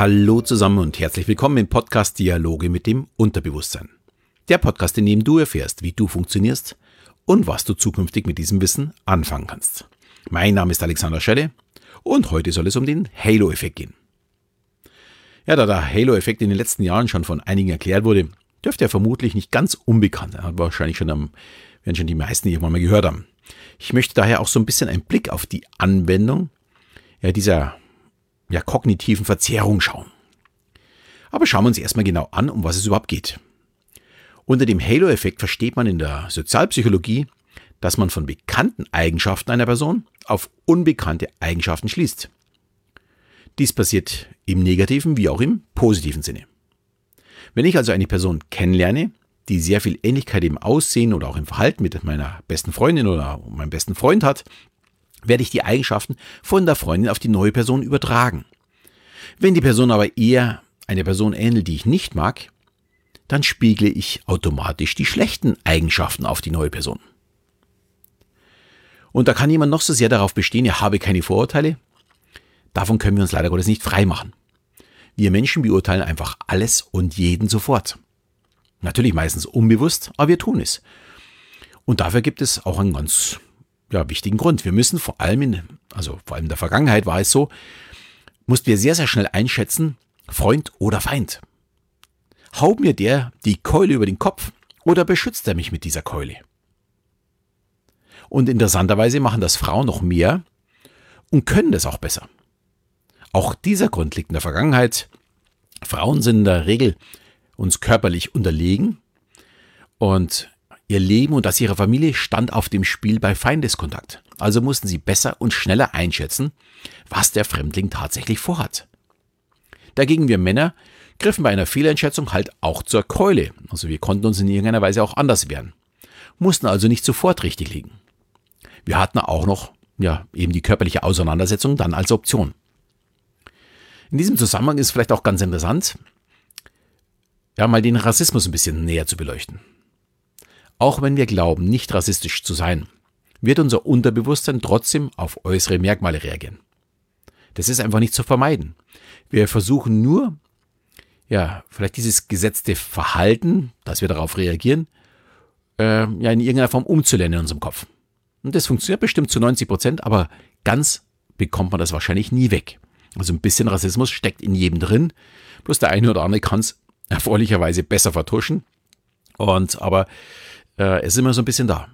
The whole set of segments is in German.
Hallo zusammen und herzlich willkommen im Podcast Dialoge mit dem Unterbewusstsein. Der Podcast, in dem du erfährst, wie du funktionierst und was du zukünftig mit diesem Wissen anfangen kannst. Mein Name ist Alexander Schelle und heute soll es um den Halo-Effekt gehen. Ja, da der Halo-Effekt in den letzten Jahren schon von einigen erklärt wurde, dürfte er vermutlich nicht ganz unbekannt sein. Wahrscheinlich schon am, werden schon die meisten irgendwann mal gehört haben. Ich möchte daher auch so ein bisschen einen Blick auf die Anwendung ja, dieser ja, kognitiven Verzerrung schauen. Aber schauen wir uns erstmal genau an, um was es überhaupt geht. Unter dem Halo-Effekt versteht man in der Sozialpsychologie, dass man von bekannten Eigenschaften einer Person auf unbekannte Eigenschaften schließt. Dies passiert im negativen wie auch im positiven Sinne. Wenn ich also eine Person kennenlerne, die sehr viel Ähnlichkeit im Aussehen oder auch im Verhalten mit meiner besten Freundin oder meinem besten Freund hat, werde ich die Eigenschaften von der Freundin auf die neue Person übertragen. Wenn die Person aber eher einer Person ähnelt, die ich nicht mag, dann spiegle ich automatisch die schlechten Eigenschaften auf die neue Person. Und da kann jemand noch so sehr darauf bestehen, er habe keine Vorurteile. Davon können wir uns leider Gottes nicht freimachen. Wir Menschen beurteilen einfach alles und jeden sofort. Natürlich meistens unbewusst, aber wir tun es. Und dafür gibt es auch einen ganz ja, wichtigen Grund. Wir müssen vor allem in, also vor allem in der Vergangenheit war es so, mussten wir sehr, sehr schnell einschätzen, Freund oder Feind. Haut mir der die Keule über den Kopf oder beschützt er mich mit dieser Keule? Und interessanterweise machen das Frauen noch mehr und können das auch besser. Auch dieser Grund liegt in der Vergangenheit. Frauen sind in der Regel uns körperlich unterlegen und Ihr Leben und das ihrer Familie stand auf dem Spiel bei Feindeskontakt. Also mussten sie besser und schneller einschätzen, was der Fremdling tatsächlich vorhat. Dagegen wir Männer griffen bei einer Fehleinschätzung halt auch zur Keule. Also wir konnten uns in irgendeiner Weise auch anders wehren. Mussten also nicht sofort richtig liegen. Wir hatten auch noch, ja, eben die körperliche Auseinandersetzung dann als Option. In diesem Zusammenhang ist vielleicht auch ganz interessant, ja, mal den Rassismus ein bisschen näher zu beleuchten. Auch wenn wir glauben, nicht rassistisch zu sein, wird unser Unterbewusstsein trotzdem auf äußere Merkmale reagieren. Das ist einfach nicht zu vermeiden. Wir versuchen nur, ja, vielleicht dieses gesetzte Verhalten, dass wir darauf reagieren, äh, ja, in irgendeiner Form umzulernen in unserem Kopf. Und das funktioniert bestimmt zu 90 Prozent, aber ganz bekommt man das wahrscheinlich nie weg. Also ein bisschen Rassismus steckt in jedem drin, bloß der eine oder andere kann es erfreulicherweise besser vertuschen. Und aber äh, ist immer so ein bisschen da.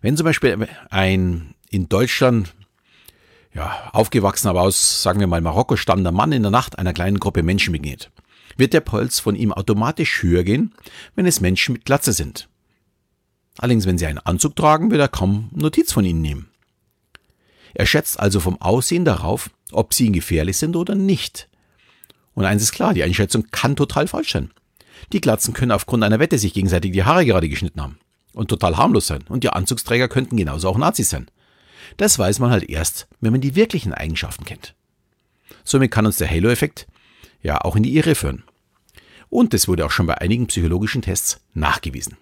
Wenn zum Beispiel ein in Deutschland ja, aufgewachsen, aber aus, sagen wir mal, Marokko stammender Mann in der Nacht einer kleinen Gruppe Menschen begegnet, wird der Puls von ihm automatisch höher gehen, wenn es Menschen mit Glatze sind. Allerdings, wenn sie einen Anzug tragen, wird er kaum Notiz von ihnen nehmen. Er schätzt also vom Aussehen darauf, ob sie ihm gefährlich sind oder nicht. Und eins ist klar, die Einschätzung kann total falsch sein. Die Glatzen können aufgrund einer Wette sich gegenseitig die Haare gerade geschnitten haben und total harmlos sein. Und die Anzugsträger könnten genauso auch Nazis sein. Das weiß man halt erst, wenn man die wirklichen Eigenschaften kennt. Somit kann uns der Halo-Effekt ja auch in die Irre führen. Und das wurde auch schon bei einigen psychologischen Tests nachgewiesen.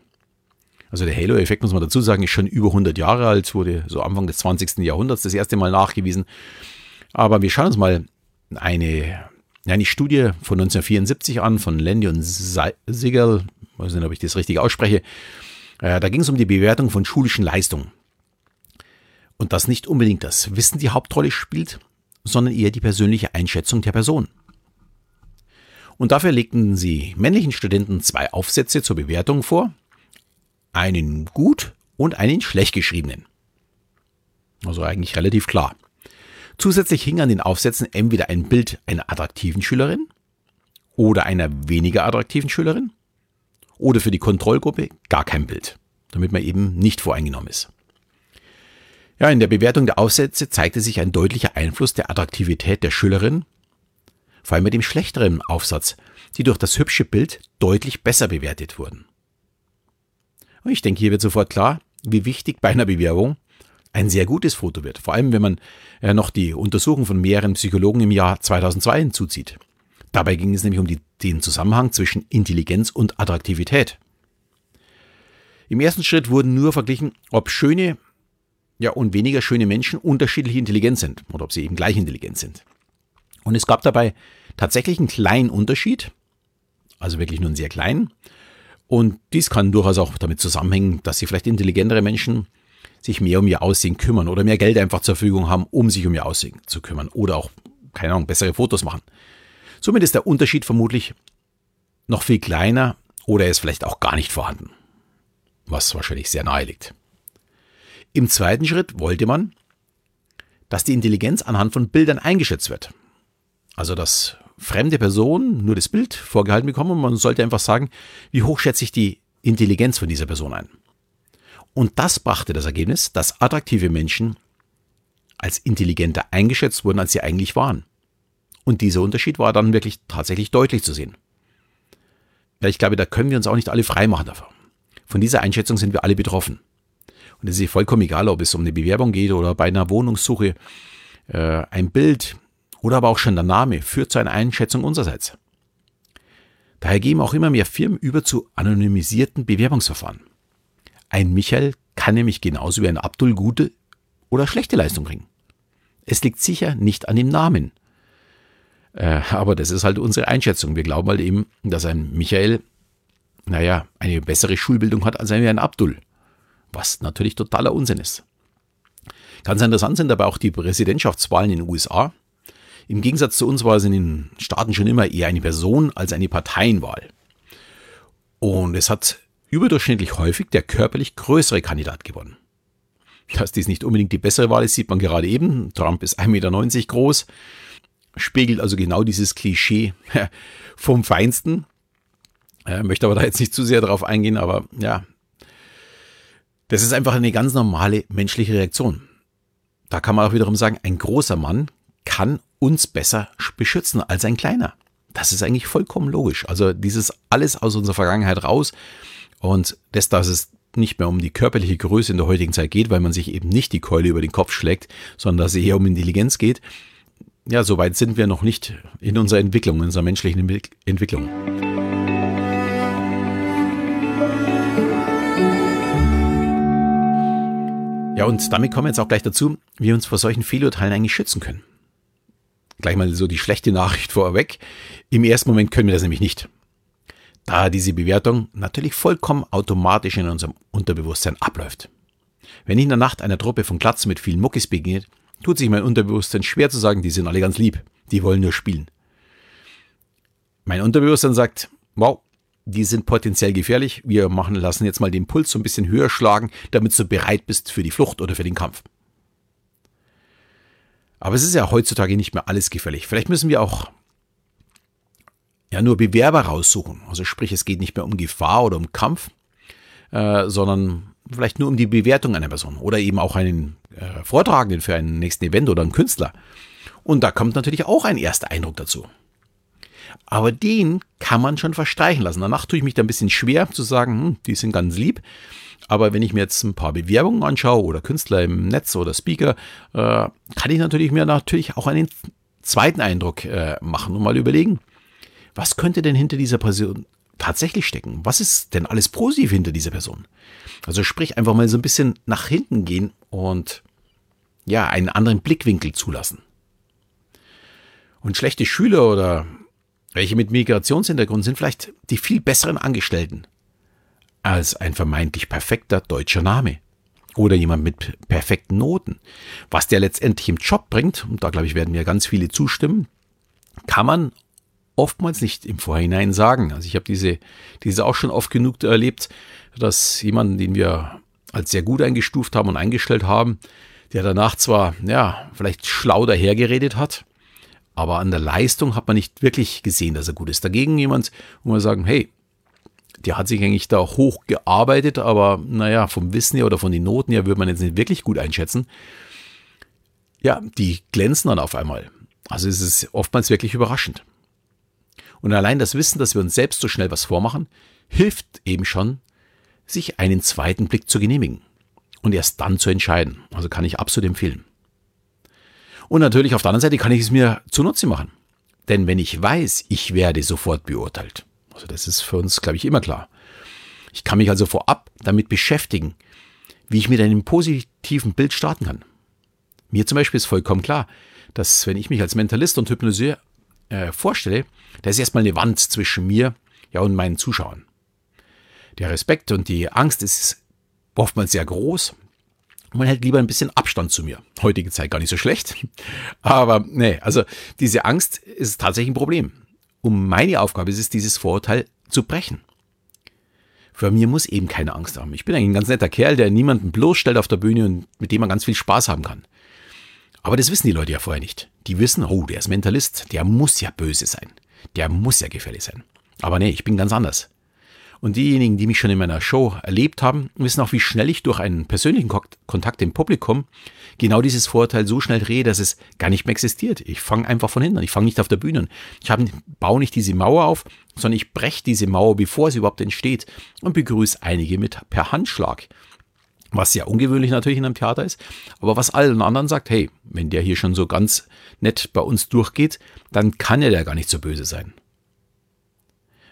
Also der Halo-Effekt, muss man dazu sagen, ist schon über 100 Jahre alt, wurde so Anfang des 20. Jahrhunderts das erste Mal nachgewiesen. Aber wir schauen uns mal eine, eine Studie von 1974 an, von Landy und Siegel, ich weiß nicht, ob ich das richtig ausspreche, äh, da ging es um die Bewertung von schulischen Leistungen. Und dass nicht unbedingt das Wissen die Hauptrolle spielt, sondern eher die persönliche Einschätzung der Person. Und dafür legten sie männlichen Studenten zwei Aufsätze zur Bewertung vor, einen gut und einen schlecht geschriebenen. Also eigentlich relativ klar. Zusätzlich hing an den Aufsätzen entweder ein Bild einer attraktiven Schülerin oder einer weniger attraktiven Schülerin oder für die Kontrollgruppe gar kein Bild, damit man eben nicht voreingenommen ist. Ja, in der Bewertung der Aufsätze zeigte sich ein deutlicher Einfluss der Attraktivität der Schülerin, vor allem mit dem schlechteren Aufsatz, die durch das hübsche Bild deutlich besser bewertet wurden. Und ich denke, hier wird sofort klar, wie wichtig bei einer Bewerbung ein sehr gutes Foto wird, vor allem wenn man noch die Untersuchung von mehreren Psychologen im Jahr 2002 hinzuzieht. Dabei ging es nämlich um die, den Zusammenhang zwischen Intelligenz und Attraktivität. Im ersten Schritt wurden nur verglichen, ob schöne ja, und weniger schöne Menschen unterschiedlich intelligent sind oder ob sie eben gleich intelligent sind. Und es gab dabei tatsächlich einen kleinen Unterschied, also wirklich nur einen sehr kleinen. Und dies kann durchaus auch damit zusammenhängen, dass sie vielleicht intelligentere Menschen sich mehr um ihr Aussehen kümmern oder mehr Geld einfach zur Verfügung haben, um sich um ihr Aussehen zu kümmern oder auch, keine Ahnung, bessere Fotos machen. Somit ist der Unterschied vermutlich noch viel kleiner oder er ist vielleicht auch gar nicht vorhanden, was wahrscheinlich sehr nahe liegt. Im zweiten Schritt wollte man, dass die Intelligenz anhand von Bildern eingeschätzt wird. Also dass fremde Personen nur das Bild vorgehalten bekommen und man sollte einfach sagen, wie hoch schätze ich die Intelligenz von dieser Person ein. Und das brachte das Ergebnis, dass attraktive Menschen als intelligenter eingeschätzt wurden, als sie eigentlich waren. Und dieser Unterschied war dann wirklich tatsächlich deutlich zu sehen. Ja, ich glaube, da können wir uns auch nicht alle freimachen davon. Von dieser Einschätzung sind wir alle betroffen. Und es ist vollkommen egal, ob es um eine Bewerbung geht oder bei einer Wohnungssuche. Äh, ein Bild oder aber auch schon der Name führt zu einer Einschätzung unsererseits. Daher gehen auch immer mehr Firmen über zu anonymisierten Bewerbungsverfahren. Ein Michael kann nämlich genauso wie ein Abdul gute oder schlechte Leistung bringen. Es liegt sicher nicht an dem Namen. Äh, aber das ist halt unsere Einschätzung. Wir glauben halt eben, dass ein Michael, naja, eine bessere Schulbildung hat als ein Abdul. Was natürlich totaler Unsinn ist. Ganz interessant sind aber auch die Präsidentschaftswahlen in den USA. Im Gegensatz zu uns war es in den Staaten schon immer eher eine Person als eine Parteienwahl. Und es hat überdurchschnittlich häufig der körperlich größere Kandidat gewonnen. Dass dies nicht unbedingt die bessere Wahl ist, sieht man gerade eben. Trump ist 1,90 Meter groß, spiegelt also genau dieses Klischee vom Feinsten. Ich möchte aber da jetzt nicht zu sehr darauf eingehen, aber ja, das ist einfach eine ganz normale menschliche Reaktion. Da kann man auch wiederum sagen, ein großer Mann kann uns besser beschützen als ein kleiner. Das ist eigentlich vollkommen logisch. Also dieses alles aus unserer Vergangenheit raus und das, dass es nicht mehr um die körperliche Größe in der heutigen Zeit geht, weil man sich eben nicht die Keule über den Kopf schlägt, sondern dass es eher um Intelligenz geht. Ja, soweit sind wir noch nicht in unserer Entwicklung, in unserer menschlichen Entwicklung. Ja, und damit kommen wir jetzt auch gleich dazu, wie wir uns vor solchen Fehlurteilen eigentlich schützen können. Gleich mal so die schlechte Nachricht vorweg. Im ersten Moment können wir das nämlich nicht da diese Bewertung natürlich vollkommen automatisch in unserem Unterbewusstsein abläuft. Wenn in der Nacht einer Truppe von Glatzen mit vielen Muckis begegnet, tut sich mein Unterbewusstsein schwer zu sagen, die sind alle ganz lieb, die wollen nur spielen. Mein Unterbewusstsein sagt, wow, die sind potenziell gefährlich, wir machen, lassen jetzt mal den Puls so ein bisschen höher schlagen, damit du bereit bist für die Flucht oder für den Kampf. Aber es ist ja heutzutage nicht mehr alles gefährlich. Vielleicht müssen wir auch ja nur Bewerber raussuchen. Also sprich, es geht nicht mehr um Gefahr oder um Kampf, äh, sondern vielleicht nur um die Bewertung einer Person oder eben auch einen äh, Vortragenden für einen nächsten Event oder einen Künstler. Und da kommt natürlich auch ein erster Eindruck dazu. Aber den kann man schon verstreichen lassen. Danach tue ich mich da ein bisschen schwer zu sagen, hm, die sind ganz lieb. Aber wenn ich mir jetzt ein paar Bewerbungen anschaue oder Künstler im Netz oder Speaker, äh, kann ich natürlich mir natürlich auch einen zweiten Eindruck äh, machen und mal überlegen, was könnte denn hinter dieser Person tatsächlich stecken? Was ist denn alles positiv hinter dieser Person? Also sprich einfach mal so ein bisschen nach hinten gehen und ja, einen anderen Blickwinkel zulassen. Und schlechte Schüler oder welche mit Migrationshintergrund sind vielleicht die viel besseren Angestellten als ein vermeintlich perfekter deutscher Name oder jemand mit perfekten Noten. Was der letztendlich im Job bringt, und da glaube ich werden mir ganz viele zustimmen, kann man oftmals nicht im Vorhinein sagen. Also ich habe diese, diese auch schon oft genug erlebt, dass jemanden, den wir als sehr gut eingestuft haben und eingestellt haben, der danach zwar, ja, vielleicht schlau dahergeredet hat, aber an der Leistung hat man nicht wirklich gesehen, dass er gut ist. Dagegen jemand, wo man sagen, hey, der hat sich eigentlich da hoch gearbeitet, aber naja, vom Wissen her oder von den Noten her würde man jetzt nicht wirklich gut einschätzen. Ja, die glänzen dann auf einmal. Also es ist oftmals wirklich überraschend. Und allein das Wissen, dass wir uns selbst so schnell was vormachen, hilft eben schon, sich einen zweiten Blick zu genehmigen und erst dann zu entscheiden. Also kann ich absolut empfehlen. Und natürlich auf der anderen Seite kann ich es mir zunutze machen. Denn wenn ich weiß, ich werde sofort beurteilt, also das ist für uns, glaube ich, immer klar. Ich kann mich also vorab damit beschäftigen, wie ich mit einem positiven Bild starten kann. Mir zum Beispiel ist vollkommen klar, dass wenn ich mich als Mentalist und Hypnoseur äh, vorstelle, da ist erstmal eine Wand zwischen mir ja, und meinen Zuschauern. Der Respekt und die Angst ist oftmals sehr groß. Man hält lieber ein bisschen Abstand zu mir. Heutige Zeit gar nicht so schlecht. Aber nee, also diese Angst ist tatsächlich ein Problem. Und meine Aufgabe ist es, dieses Vorurteil zu brechen. Für mir muss eben keine Angst haben. Ich bin eigentlich ein ganz netter Kerl, der niemanden bloßstellt auf der Bühne und mit dem man ganz viel Spaß haben kann. Aber das wissen die Leute ja vorher nicht. Die wissen, oh, der ist Mentalist, der muss ja böse sein. Der muss ja gefährlich sein. Aber nee, ich bin ganz anders. Und diejenigen, die mich schon in meiner Show erlebt haben, wissen auch, wie schnell ich durch einen persönlichen Kontakt im Publikum genau dieses Vorurteil so schnell drehe, dass es gar nicht mehr existiert. Ich fange einfach von hinten an. Ich fange nicht auf der Bühne an. Ich hab, baue nicht diese Mauer auf, sondern ich breche diese Mauer, bevor sie überhaupt entsteht und begrüße einige mit per Handschlag. Was sehr ungewöhnlich natürlich in einem Theater ist, aber was allen anderen sagt, hey, wenn der hier schon so ganz nett bei uns durchgeht, dann kann er ja gar nicht so böse sein.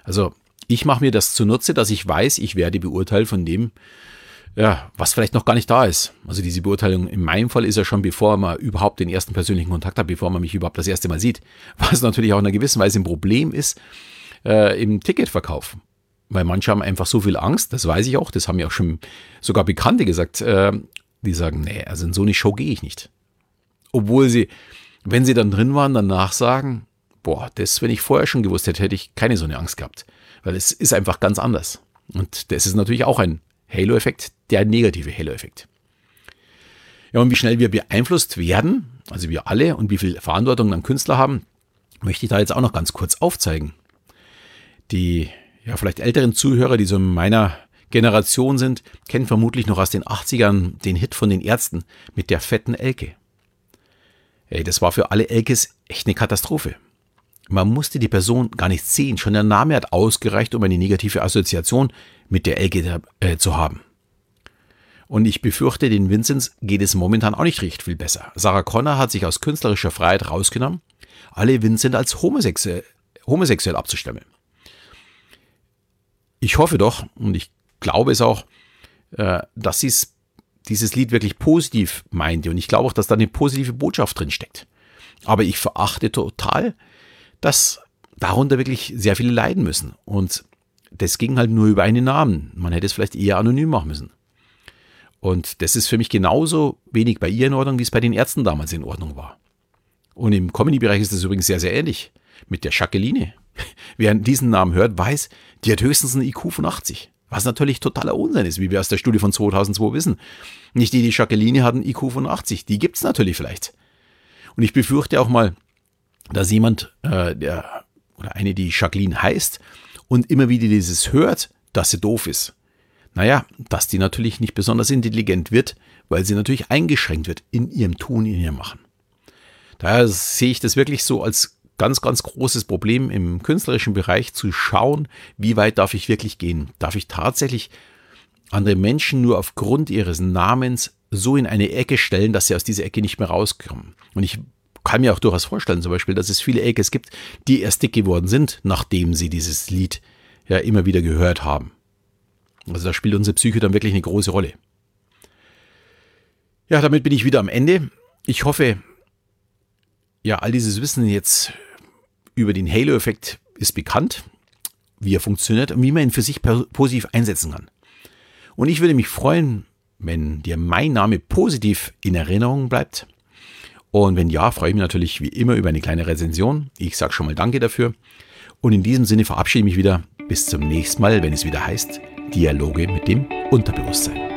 Also ich mache mir das zunutze, dass ich weiß, ich werde beurteilt von dem, ja, was vielleicht noch gar nicht da ist. Also diese Beurteilung in meinem Fall ist ja schon, bevor man überhaupt den ersten persönlichen Kontakt hat, bevor man mich überhaupt das erste Mal sieht. Was natürlich auch in einer gewissen Weise ein Problem ist äh, im Ticketverkauf. Weil manche haben einfach so viel Angst, das weiß ich auch, das haben ja auch schon sogar Bekannte gesagt, äh, die sagen, nee, also in so eine Show gehe ich nicht. Obwohl sie, wenn sie dann drin waren, danach sagen, boah, das, wenn ich vorher schon gewusst hätte, hätte ich keine so eine Angst gehabt. Weil es ist einfach ganz anders. Und das ist natürlich auch ein Halo-Effekt, der negative Halo-Effekt. Ja, und wie schnell wir beeinflusst werden, also wir alle, und wie viel Verantwortung dann Künstler haben, möchte ich da jetzt auch noch ganz kurz aufzeigen. Die ja, vielleicht älteren Zuhörer, die so in meiner Generation sind, kennen vermutlich noch aus den 80ern den Hit von den Ärzten mit der fetten Elke. Ey, das war für alle Elkes echt eine Katastrophe. Man musste die Person gar nicht sehen, schon der Name hat ausgereicht, um eine negative Assoziation mit der Elke äh, zu haben. Und ich befürchte, den Vinzenz geht es momentan auch nicht recht viel besser. Sarah Connor hat sich aus künstlerischer Freiheit rausgenommen, alle Vincent als homosexuell, homosexuell abzustimmen. Ich hoffe doch, und ich glaube es auch, äh, dass sie dieses Lied wirklich positiv meinte. Und ich glaube auch, dass da eine positive Botschaft drin steckt. Aber ich verachte total dass darunter wirklich sehr viele leiden müssen. Und das ging halt nur über einen Namen. Man hätte es vielleicht eher anonym machen müssen. Und das ist für mich genauso wenig bei ihr in Ordnung, wie es bei den Ärzten damals in Ordnung war. Und im Comedy-Bereich ist das übrigens sehr, sehr ähnlich. Mit der Jacqueline. Wer diesen Namen hört, weiß, die hat höchstens einen IQ von 80. Was natürlich totaler Unsinn ist, wie wir aus der Studie von 2002 wissen. Nicht die, die Jacqueline hat einen IQ von 80. Die gibt es natürlich vielleicht. Und ich befürchte auch mal, dass jemand, äh, der oder eine, die Jacqueline heißt und immer wieder dieses hört, dass sie doof ist. Naja, dass die natürlich nicht besonders intelligent wird, weil sie natürlich eingeschränkt wird in ihrem Tun, in ihrem Machen. Daher sehe ich das wirklich so als ganz, ganz großes Problem im künstlerischen Bereich zu schauen, wie weit darf ich wirklich gehen? Darf ich tatsächlich andere Menschen nur aufgrund ihres Namens so in eine Ecke stellen, dass sie aus dieser Ecke nicht mehr rauskommen? Und ich kann mir auch durchaus vorstellen, zum Beispiel, dass es viele Eckes gibt, die erst dick geworden sind, nachdem sie dieses Lied ja immer wieder gehört haben. Also da spielt unsere Psyche dann wirklich eine große Rolle. Ja, damit bin ich wieder am Ende. Ich hoffe, ja, all dieses Wissen jetzt über den Halo-Effekt ist bekannt, wie er funktioniert und wie man ihn für sich positiv einsetzen kann. Und ich würde mich freuen, wenn dir mein Name positiv in Erinnerung bleibt und wenn ja, freue ich mich natürlich wie immer über eine kleine Rezension. Ich sage schon mal Danke dafür. Und in diesem Sinne verabschiede ich mich wieder. Bis zum nächsten Mal, wenn es wieder heißt Dialoge mit dem Unterbewusstsein.